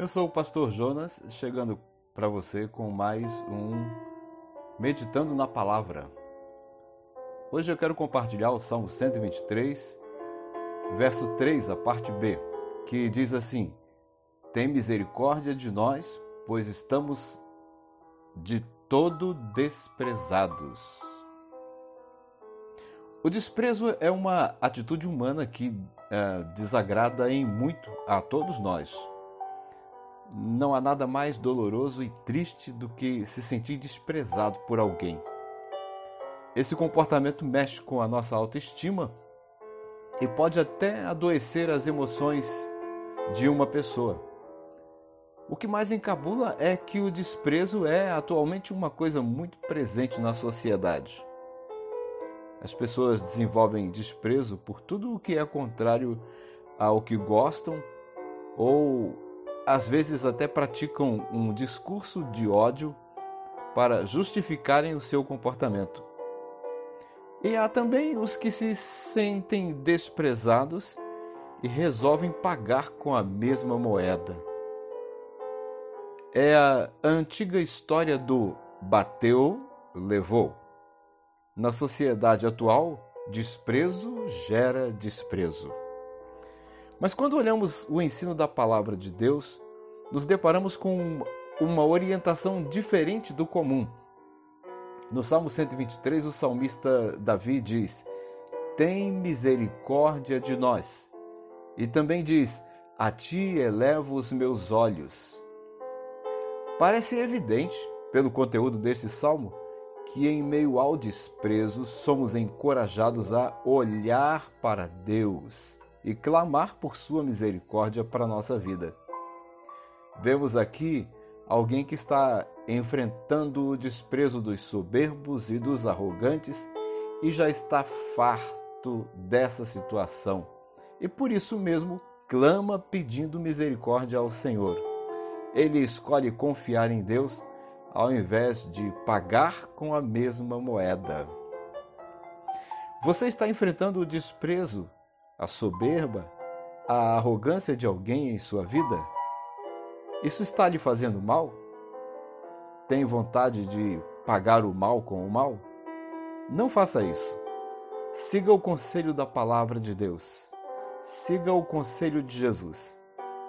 Eu sou o pastor Jonas, chegando para você com mais um Meditando na Palavra. Hoje eu quero compartilhar o Salmo 123, verso 3, a parte B, que diz assim: Tem misericórdia de nós, pois estamos de todo desprezados. O desprezo é uma atitude humana que é, desagrada em muito a todos nós. Não há nada mais doloroso e triste do que se sentir desprezado por alguém. Esse comportamento mexe com a nossa autoestima e pode até adoecer as emoções de uma pessoa. O que mais encabula é que o desprezo é atualmente uma coisa muito presente na sociedade. As pessoas desenvolvem desprezo por tudo o que é contrário ao que gostam ou às vezes até praticam um discurso de ódio para justificarem o seu comportamento. E há também os que se sentem desprezados e resolvem pagar com a mesma moeda. É a antiga história do bateu, levou. Na sociedade atual, desprezo gera desprezo. Mas quando olhamos o ensino da palavra de Deus, nos deparamos com uma orientação diferente do comum. No Salmo 123, o salmista Davi diz: Tem misericórdia de nós. E também diz: A ti elevo os meus olhos. Parece evidente, pelo conteúdo deste salmo, que em meio ao desprezo somos encorajados a olhar para Deus e clamar por sua misericórdia para a nossa vida. Vemos aqui alguém que está enfrentando o desprezo dos soberbos e dos arrogantes e já está farto dessa situação. E por isso mesmo clama pedindo misericórdia ao Senhor. Ele escolhe confiar em Deus ao invés de pagar com a mesma moeda. Você está enfrentando o desprezo a soberba, a arrogância de alguém em sua vida? Isso está lhe fazendo mal? Tem vontade de pagar o mal com o mal? Não faça isso. Siga o conselho da palavra de Deus. Siga o conselho de Jesus.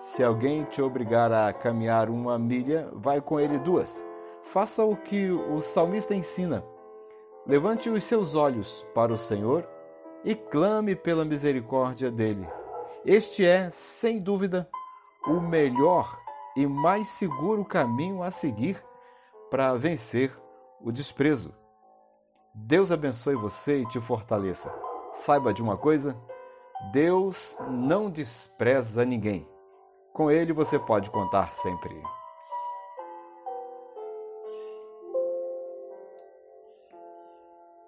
Se alguém te obrigar a caminhar uma milha, vai com ele duas. Faça o que o salmista ensina. Levante os seus olhos para o Senhor e clame pela misericórdia dele. Este é, sem dúvida, o melhor e mais seguro caminho a seguir para vencer o desprezo. Deus abençoe você e te fortaleça. Saiba de uma coisa: Deus não despreza ninguém. Com Ele você pode contar sempre.